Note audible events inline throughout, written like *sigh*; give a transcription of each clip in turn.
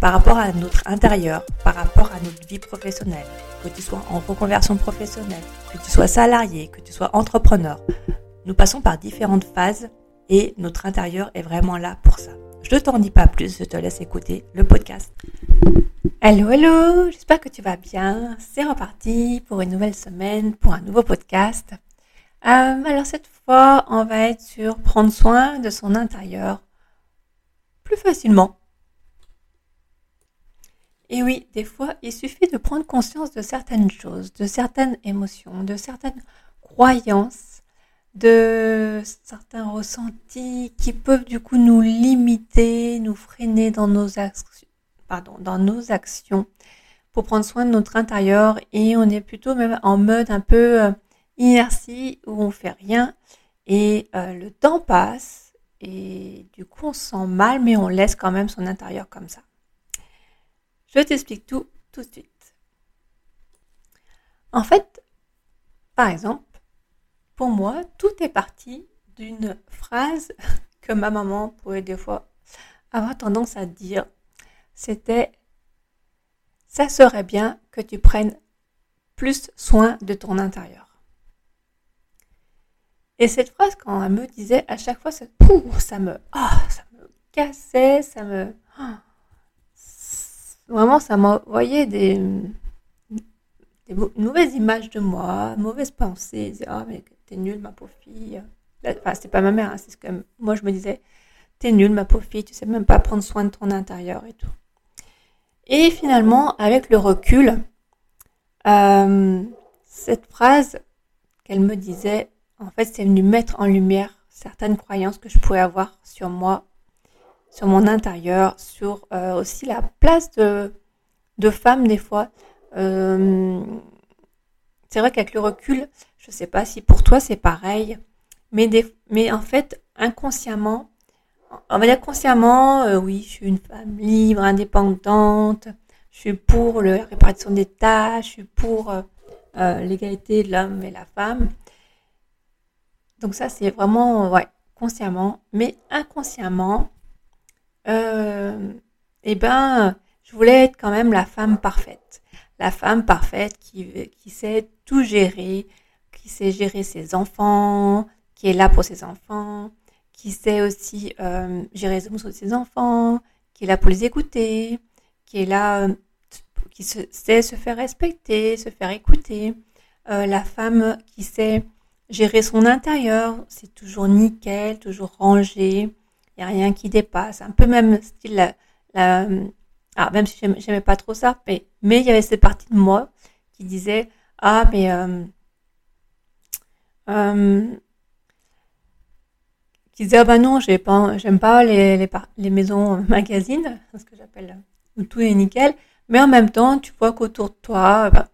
par rapport à notre intérieur, par rapport à notre vie professionnelle, que tu sois en reconversion professionnelle, que tu sois salarié, que tu sois entrepreneur. Nous passons par différentes phases et notre intérieur est vraiment là pour ça. Je ne t'en dis pas plus, je te laisse écouter le podcast. Hello, hello, j'espère que tu vas bien. C'est reparti pour une nouvelle semaine, pour un nouveau podcast. Euh, alors cette fois, on va être sur prendre soin de son intérieur plus facilement et oui, des fois, il suffit de prendre conscience de certaines choses, de certaines émotions, de certaines croyances, de certains ressentis qui peuvent du coup nous limiter, nous freiner dans nos actions, pardon, dans nos actions pour prendre soin de notre intérieur et on est plutôt même en mode un peu euh, inertie où on fait rien et euh, le temps passe et du coup on se sent mal mais on laisse quand même son intérieur comme ça. Je t'explique tout tout de suite. En fait, par exemple, pour moi, tout est parti d'une phrase *laughs* que ma maman pouvait des fois avoir tendance à dire. C'était ça serait bien que tu prennes plus soin de ton intérieur. Et cette phrase, quand elle me disait à chaque fois, ça, me, oh, ça me cassait, ça me, oh, Vraiment, ça m'envoyait des, mauvaises images de moi, mauvaises pensées. Ah, mais t'es nulle, ma pauvre fille. Enfin, c'était pas ma mère, hein, c'est ce que moi je me disais. T'es nulle, ma pauvre fille, tu sais même pas prendre soin de ton intérieur et tout. Et finalement, avec le recul, euh, cette phrase qu'elle me disait, en fait, c'est venu mettre en lumière certaines croyances que je pouvais avoir sur moi sur mon intérieur, sur euh, aussi la place de, de femme des fois. Euh, c'est vrai qu'avec le recul, je ne sais pas si pour toi c'est pareil, mais, mais en fait, inconsciemment, on va dire consciemment, euh, oui, je suis une femme libre, indépendante, je suis pour la répartition des tâches, je suis pour l'égalité de l'homme et la femme. Donc ça, c'est vraiment, ouais, consciemment, mais inconsciemment, euh, eh ben, je voulais être quand même la femme parfaite. La femme parfaite qui, qui sait tout gérer, qui sait gérer ses enfants, qui est là pour ses enfants, qui sait aussi euh, gérer les émotions de ses enfants, qui est là pour les écouter, qui est là, euh, qui sait se faire respecter, se faire écouter. Euh, la femme qui sait gérer son intérieur, c'est toujours nickel, toujours rangé, rien qui dépasse. Un peu même style, la, ah, même si j'aimais pas trop ça, mais, mais il y avait cette partie de moi qui disait, ah, mais, euh, euh, qui disait, ah bah non, j'aime pas, pas les, les, maisons *laughs* magazines, ce que j'appelle, tout est nickel, mais en même temps, tu vois qu'autour de toi, bah,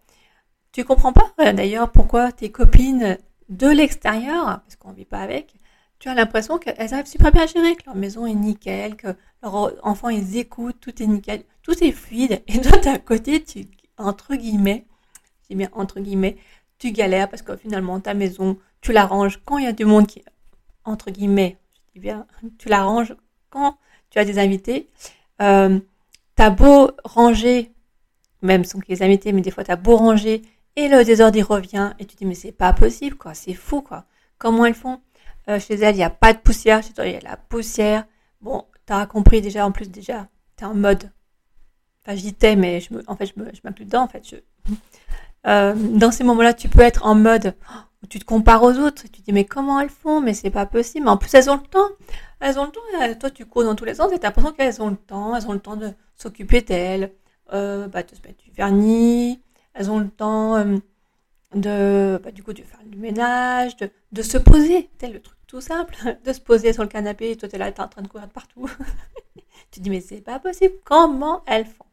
tu comprends pas d'ailleurs pourquoi tes copines de l'extérieur, parce qu'on vit pas avec, tu as l'impression qu'elles arrivent super bien à gérer, que leur maison est nickel, que leurs enfants ils écoutent, tout est nickel, tout est fluide. Et toi, à côté, tu, entre guillemets, je dis bien entre guillemets, tu galères parce que finalement ta maison, tu la ranges quand il y a du monde qui, entre guillemets, je dis bien, tu la ranges quand tu as des invités. Euh, t'as beau ranger, même sans qu'il y invités, mais des fois t'as beau ranger et le désordre il revient et tu dis mais c'est pas possible quoi, c'est fou quoi. Comment elles font? Euh, chez elle, il n'y a pas de poussière. Chez toi, il y a la poussière. Bon, t'as compris déjà, en plus, déjà, t'es en mode. Enfin, j'y t'ai, mais je me, en fait, je m'inclus dedans, fait. Je... Euh, dans ces moments-là, tu peux être en mode, où tu te compares aux autres, tu te dis mais comment elles font, mais c'est pas possible. En plus elles ont le temps, elles ont le temps. Toi tu cours dans tous les sens et t'as l'impression qu'elles ont le temps, elles ont le temps de s'occuper d'elles, euh, bah, de se mettre du vernis, elles ont le temps de, bah, du coup, de faire du ménage, de, de se poser, tel le truc tout simple, *laughs* de se poser sur le canapé, et toi t'es là, t'es en train de courir de partout. *laughs* tu te dis mais c'est pas possible, comment elles font?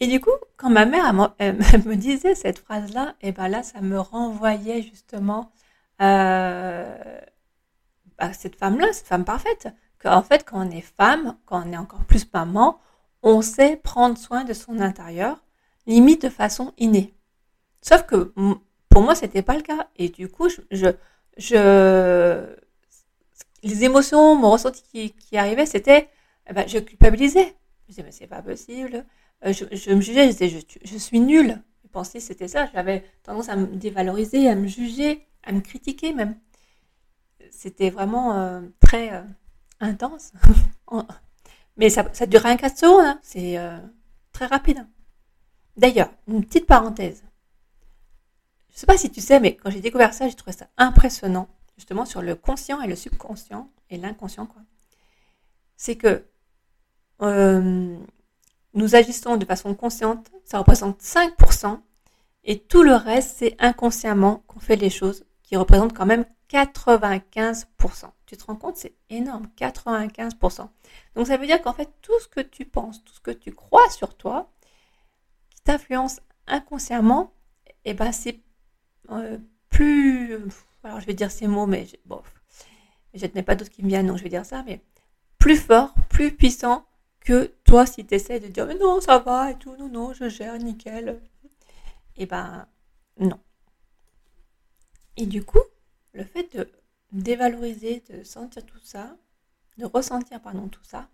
Et du coup, quand ma mère *laughs* me disait cette phrase-là, et ben là, ça me renvoyait justement euh, à cette femme-là, cette femme parfaite. Qu'en fait, quand on est femme, quand on est encore plus maman, on sait prendre soin de son intérieur, limite de façon innée. Sauf que pour moi, c'était pas le cas. Et du coup, je, les émotions, mon ressenti qui, qui arrivait, c'était, eh ben, je culpabilisais. Je disais, mais c'est pas possible. Euh, je, me jugeais, je disais, je, suis nulle. Je pensais c'était ça. J'avais tendance à me dévaloriser, à me juger, à me critiquer même. C'était vraiment euh, très euh, intense. *laughs* Mais ça, ça dure un 4 secondes, hein. c'est très rapide. D'ailleurs, une petite parenthèse. Je ne sais pas si tu sais, mais quand j'ai découvert ça, j'ai trouvé ça impressionnant, justement sur le conscient et le subconscient et l'inconscient. C'est que nous agissons de façon consciente, ça représente 5%, et tout le reste, c'est inconsciemment qu'on fait les choses, qui représentent quand même 95%. Tu te rends compte, c'est énorme, 95%. Donc ça veut dire qu'en fait, tout ce que tu penses, tout ce que tu crois sur toi, qui t'influence inconsciemment, eh ben c'est euh, plus... Alors je vais dire ces mots, mais bon, je n'ai pas d'autres qui me viennent, donc je vais dire ça, mais plus fort, plus puissant que toi, si tu essaies de dire mais non, ça va et tout, non, non, je gère, nickel. Et eh ben non. Et du coup, le fait de dévaloriser, de sentir tout ça, de ressentir pardon tout ça,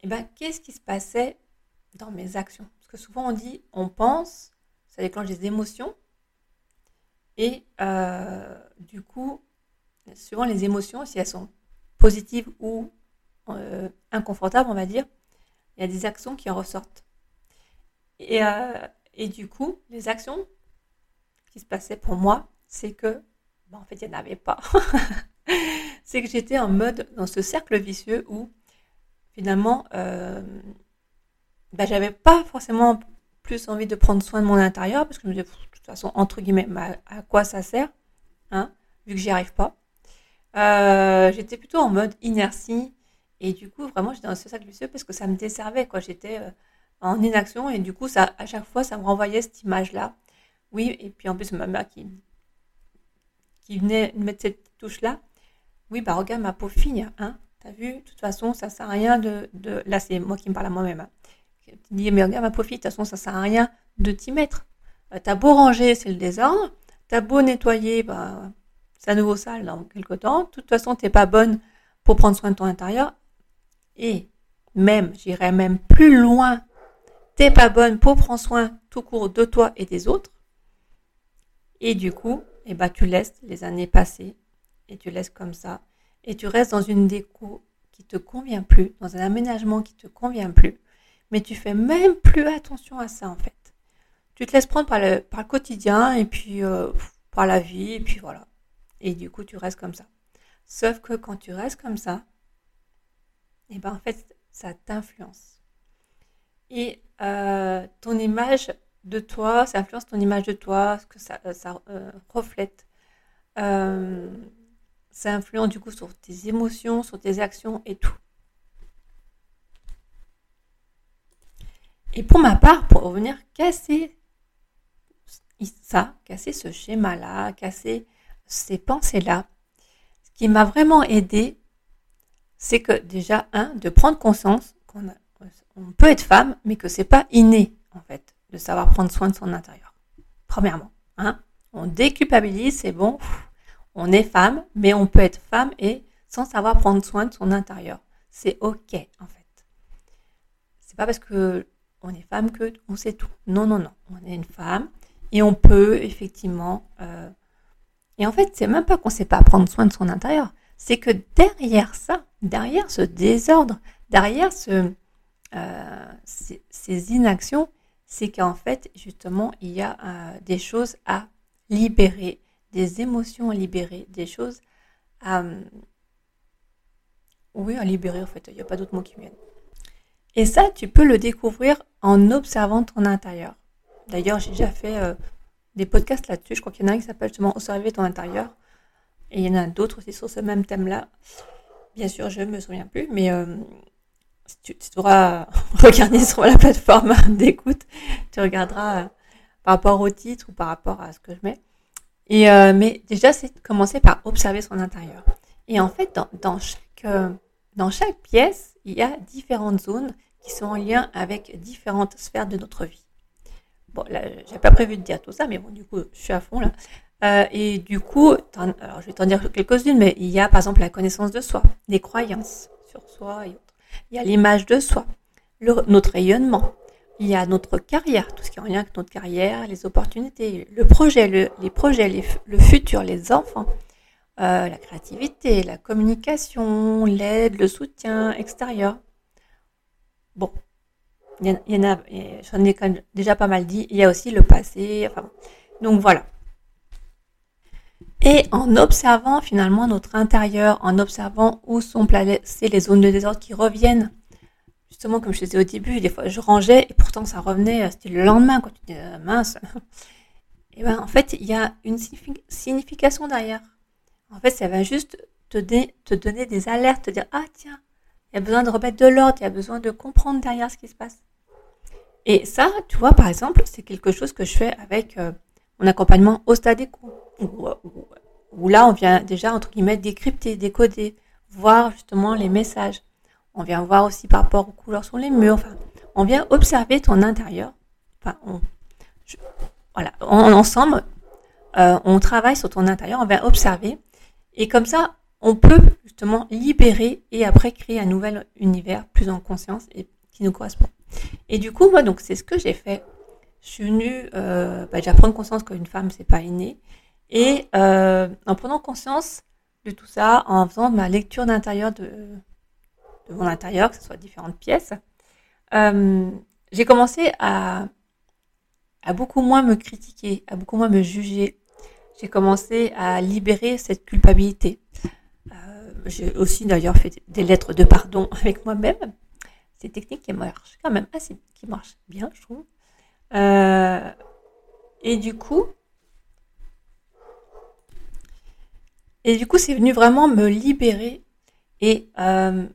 et eh ben qu'est-ce qui se passait dans mes actions? Parce que souvent on dit on pense, ça déclenche des émotions, et euh, du coup, suivant les émotions, si elles sont positives ou euh, inconfortable, on va dire, il y a des actions qui en ressortent. Et, euh, et du coup, les actions qui se passaient pour moi, c'est que, bon, en fait, il n'y en avait pas. *laughs* c'est que j'étais en mode dans ce cercle vicieux où finalement, euh, bah, j'avais pas forcément plus envie de prendre soin de mon intérieur parce que je me disais, de toute façon, entre guillemets, à quoi ça sert, hein, vu que j'y arrive pas. Euh, j'étais plutôt en mode inertie, et du coup, vraiment, j'étais dans ce sac vicieux parce que ça me desservait, quoi. J'étais euh, en inaction et du coup, ça, à chaque fois, ça me renvoyait cette image-là. Oui, et puis en plus, ma mère qui, qui venait mettre cette touche-là. Oui, bah regarde ma pauvre fille, hein. T'as vu, de toute façon, ça sert à rien de. de... Là, c'est moi qui me parle à moi-même. Hein. Tu dis, mais regarde ma fille, de toute façon, ça sert à rien de t'y mettre. Euh, t'as beau ranger, c'est le désordre. T'as beau nettoyer, bah, c'est à nouveau sale dans quelques temps. De toute façon, t'es pas bonne pour prendre soin de ton intérieur. Et même, j'irais même plus loin, t'es pas bonne pour prendre soin tout court de toi et des autres. Et du coup, eh ben, tu laisses les années passer et tu laisses comme ça. Et tu restes dans une déco qui te convient plus, dans un aménagement qui te convient plus. Mais tu fais même plus attention à ça en fait. Tu te laisses prendre par le, quotidien et puis euh, par la vie et puis voilà. Et du coup, tu restes comme ça. Sauf que quand tu restes comme ça, et eh ben en fait, ça t'influence. Et euh, ton image de toi, ça influence ton image de toi, ce que ça, ça euh, reflète. ça influence du coup sur tes émotions, sur tes actions et tout. Et pour ma part, pour revenir casser ça, casser ce schéma-là, casser ces pensées-là, ce qui m'a vraiment aidé, c'est que déjà, un, de prendre conscience qu'on on peut être femme, mais que c'est pas inné, en fait, de savoir prendre soin de son intérieur. Premièrement, hein, on déculpabilise, c'est bon, on est femme, mais on peut être femme et sans savoir prendre soin de son intérieur. C'est ok, en fait. C'est pas parce que on est femme que on sait tout. Non, non, non. On est une femme et on peut effectivement. Euh, et en fait, c'est même pas qu'on sait pas prendre soin de son intérieur c'est que derrière ça, derrière ce désordre, derrière euh, ces, inactions, c'est qu'en fait, justement, il y a euh, des choses à libérer, des émotions à libérer, des choses à... oui, à libérer, en fait, il n'y a pas d'autres mots qui viennent. Et ça, tu peux le découvrir en observant ton intérieur. D'ailleurs, j'ai déjà fait euh, des podcasts là-dessus. Je crois qu'il y en a un qui s'appelle justement Observer ton intérieur. Et il y en a d'autres aussi sur ce même thème-là. Bien sûr, je ne me souviens plus, mais euh, tu, tu, devras *laughs* regarder sur la plateforme *laughs* d'écoute. Tu regarderas euh, par rapport au titre ou par rapport à ce que je mets. Et mais déjà, c'est commencer par observer son intérieur. Et en fait, dans chaque pièce, il y a différentes zones qui sont en lien avec différentes sphères de notre vie. Bon, là, j'ai pas prévu de dire tout ça, mais bon, du coup, je suis à fond là. Euh, et du coup, alors je vais t'en dire quelques-unes, mais il y a par exemple la connaissance de soi, les croyances sur soi et autres. Il y a l'image de soi, notre rayonnement. Il y a notre carrière, tout ce qui est en lien avec notre carrière, les opportunités, le projet, les projets, le futur, les enfants, euh, la créativité, la communication, l'aide, le soutien extérieur. Bon, il y en a, j'en ai quand même déjà pas mal dit. Il y a aussi le passé. Enfin, donc voilà. Et en observant finalement notre intérieur, en observant où sont placées les zones de désordre qui reviennent, justement comme je disais au début, des fois je rangeais et pourtant ça revenait, c'était le lendemain quand tu dis euh, mince. *laughs* Et ben en fait il y a une signification derrière. En fait, ça va juste te, te donner des alertes, te dire Ah, tiens, il y a besoin de remettre de l'ordre, il y a besoin de comprendre derrière ce qui se passe. Et ça, tu vois, par exemple, c'est quelque chose que je fais avec euh, mon accompagnement au stade éco, où, où, là, on vient déjà, entre guillemets, décrypter, décoder, voir justement les messages. On vient voir aussi par rapport aux couleurs sur les murs. Enfin, on vient observer ton intérieur. Enfin, on, voilà, ensemble, euh, on travaille sur ton intérieur, on vient observer et comme ça, on peut justement libérer et après créer un nouvel univers plus en conscience et qui nous correspond. Et du coup, moi, donc, c'est ce que j'ai fait. Je suis venue euh, bah, déjà prendre conscience qu'une femme, c'est pas inné. Et euh, en prenant conscience de tout ça, en faisant ma lecture d'intérieur de, mon intérieur, que ce soit différentes pièces, euh, j'ai commencé à beaucoup moins me critiquer, à beaucoup moins me juger, j'ai commencé à libérer cette culpabilité. Euh, j'ai aussi d'ailleurs fait des lettres de pardon *laughs* avec moi-même. C'est technique qui marche quand même assez, qui marche bien, je trouve. Euh, et du coup, et du coup, c'est venu vraiment me libérer et euh,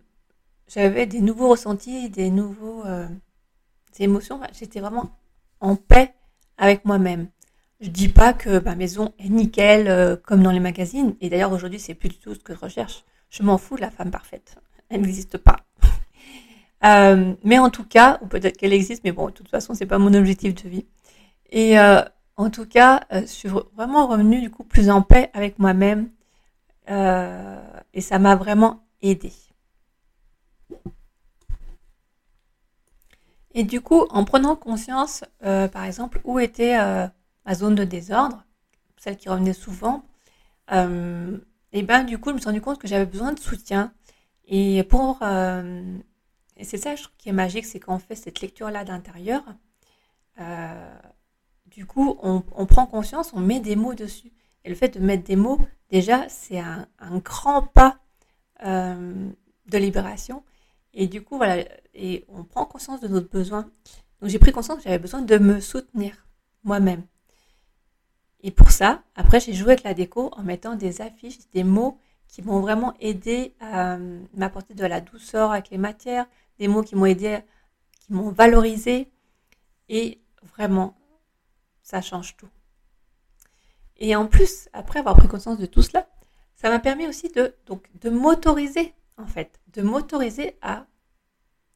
j'avais des nouveaux ressentis, des nouveaux émotions. J'étais vraiment en paix avec moi-même. Je dis pas que ma maison est nickel euh, comme dans les magazines. Et d'ailleurs aujourd'hui c'est plus du tout ce que je recherche. Je m'en fous de la femme parfaite. Elle n'existe pas. *laughs* euh, mais en tout cas, ou peut-être qu'elle existe, mais bon, de toute façon c'est pas mon objectif de vie. Et euh, en tout cas, je suis vraiment revenue du coup plus en paix avec moi-même. et ça m'a vraiment aidé. Et du coup, en prenant conscience, par exemple, où était zone de désordre, celle qui revenait souvent, euh, et ben du coup, je me suis rendu compte que j'avais besoin de soutien. Et pour euh, et c'est ça, je trouve, qui est magique, c'est qu'on fait cette lecture-là d'intérieur. Euh, du coup, on, prend conscience, on met des mots dessus. Et le fait de mettre des mots, déjà, c'est un, grand pas de libération. Et du coup, voilà, et on prend conscience de notre besoin. Donc j'ai pris conscience que j'avais besoin de me soutenir moi-même. Et pour ça, après, j'ai joué avec la déco en mettant des affiches, des mots qui m'ont vraiment aidé à euh, m'apporter de la douceur avec les matières, des mots qui m'ont aidé, qui m'ont valorisé. Et vraiment, ça change tout. Et en plus, après avoir pris conscience de tout cela, ça m'a permis aussi de, donc, de m'autoriser, en fait, de m'autoriser à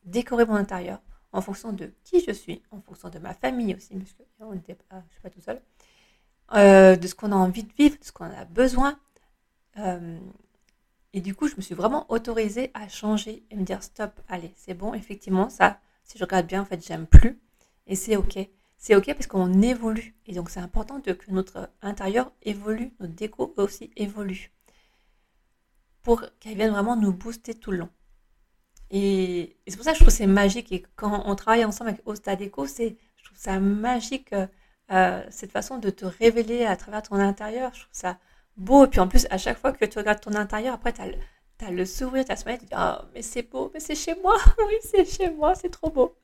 décorer mon intérieur en fonction de qui je suis, en fonction de ma famille aussi, parce que on je suis pas tout seul, euh, de ce qu'on a envie de vivre, de ce qu'on a besoin. Euh, et du coup, je me suis vraiment autorisée à changer et me dire stop, allez, c'est bon, effectivement, ça, si je regarde bien, en fait, j'aime plus. Et c'est ok. C'est ok parce qu'on évolue. Et donc, c'est important que notre intérieur évolue, notre déco aussi évolue. Pour qu'elle vienne vraiment nous booster tout le long. Et, c'est pour ça que je trouve c'est magique. Et quand on travaille ensemble avec Osta Déco, c'est Je trouve ça magique, euh, cette façon de te révéler à travers ton intérieur. Je trouve ça beau. Et puis en plus, à chaque fois que tu regardes ton intérieur, après, tu as, le sourire, tu as ce tu dis, oh, mais c'est beau, mais c'est chez moi. *laughs* oui, c'est chez moi, c'est trop beau.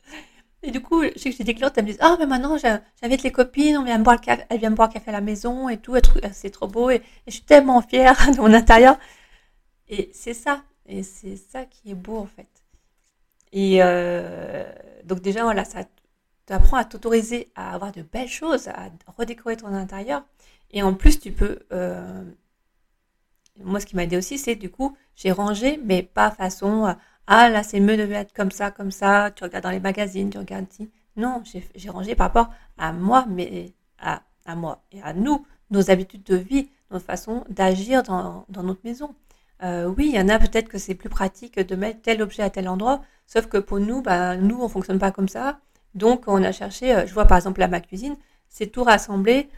Et du coup, je sais que j'ai des clientes, elles me disent, ah, mais maintenant, j'invite les copines, on vient me boire le café, elles viennent boire le café à la maison et tout, c'est trop beau. Et, je suis tellement fière *laughs* de mon intérieur. Et c'est ça. Et c'est ça qui est beau, en fait. Et euh, donc, déjà, voilà, ça t'apprends à t'autoriser à avoir de belles choses, à redécorer ton intérieur. Et en plus, tu peux. Euh, moi, ce qui m'a aidé aussi, c'est du coup, j'ai rangé, mais pas façon ah là c'est mieux de être comme ça, comme ça, tu regardes dans les magazines, tu regardes. Non, j'ai rangé par rapport à moi, mais à, à, moi et à nous, nos habitudes de vie, notre façon d'agir dans, dans, notre maison. Euh, oui, il y en a peut-être que c'est plus pratique de mettre tel objet à tel endroit, sauf que pour nous, bah, nous, on fonctionne pas comme ça. Donc, on a cherché, euh, je vois par exemple là, ma cuisine, c'est tout rassemblé.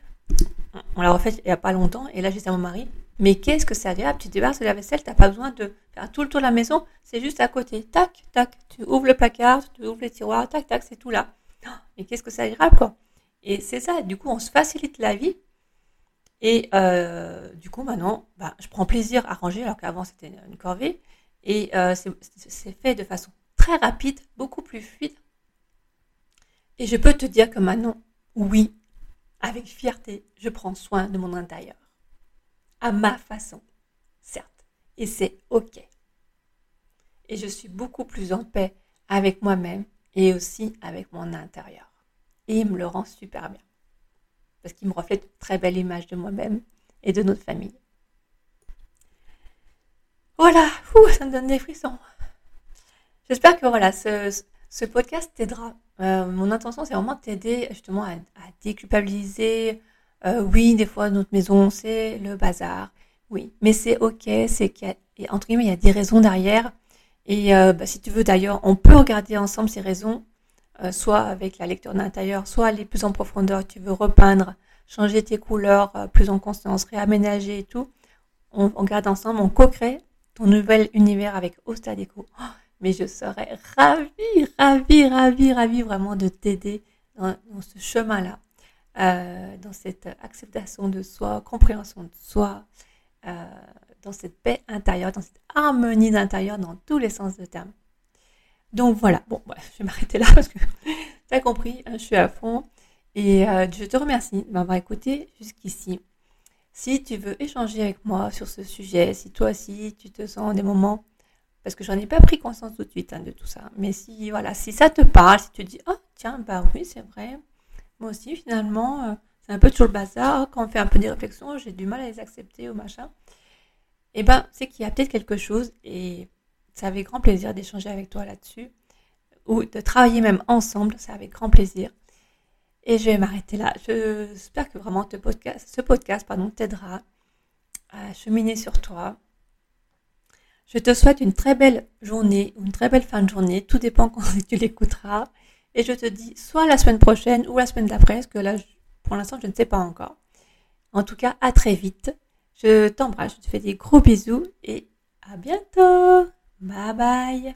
On l'a refait il n'y a pas longtemps, et là, j'ai dit à mon mari, mais qu'est-ce que c'est agréable, tu débarques de la vaisselle, tu n'as pas besoin de faire tout le tour de la maison, c'est juste à côté. Tac, tac, tu ouvres le placard, tu ouvres les tiroirs, tac, tac, c'est tout là. Mais qu'est-ce que c'est agréable, quoi. Et c'est ça, du coup, on se facilite la vie. Et euh, du coup, maintenant, bah, je prends plaisir à ranger, alors qu'avant, c'était une corvée. Et euh, c'est fait de façon très rapide, beaucoup plus fluide. Et je peux te dire que maintenant, oui, avec fierté, je prends soin de mon intérieur à ma façon, certes, et c'est OK. Et je suis beaucoup plus en paix avec moi-même et aussi avec mon intérieur. Et il me le rend super bien. Parce qu'il me reflète une très belle image de moi-même et de notre famille. Voilà, ça me donne des frissons. J'espère que voilà, ce, podcast t'aidera. Euh, mon intention, c'est vraiment de t'aider justement à, déculpabiliser, euh, oui, des fois, notre maison, c'est le bazar. Oui, mais c'est ok, c'est entre guillemets, il y a des raisons derrière. Et euh, bah, si tu veux d'ailleurs, on peut regarder ensemble ces raisons, soit avec la lecture d'intérieur, soit aller plus en profondeur, tu veux repeindre, changer tes couleurs, plus en conscience, réaménager et tout. On, regarde ensemble, on co-crée ton nouvel univers avec Ostadeco. Oh, mais je serais ravie, ravie, ravie, ravie vraiment de t'aider dans ce chemin-là. Euh, dans cette acceptation de soi, compréhension de soi, euh, dans cette paix intérieure, dans cette harmonie d'intérieur dans tous les sens de terme. Donc voilà, bon, je vais m'arrêter là parce que *laughs* tu as compris, hein, je suis à fond. Et euh, je te remercie de m'avoir écouté jusqu'ici. Si tu veux échanger avec moi sur ce sujet, si toi aussi tu te sens des moments, parce que j'en ai pas pris conscience tout de suite hein, de tout ça, mais si voilà, si ça te parle, si tu dis oh tiens bah oui c'est vrai, moi aussi, finalement, euh, c'est un peu toujours le bazar. Quand on fait un peu des réflexions, j'ai du mal à les accepter ou machin. Eh ben, c'est qu'il y a peut-être quelque chose et ça avec grand plaisir d'échanger avec toi là-dessus ou de travailler même ensemble. C'est avec grand plaisir. Et je vais m'arrêter là. J'espère que vraiment ce podcast, ce podcast pardon, t'aidera à cheminer sur toi. Je te souhaite une très belle journée ou une très belle fin de journée. Tout dépend quand *laughs* tu l'écouteras. Et je te dis soit la semaine prochaine ou la semaine d'après, parce que là, pour l'instant, je ne sais pas encore. En tout cas, à très vite. Je t'embrasse, je te fais des gros bisous et à bientôt. Bye bye.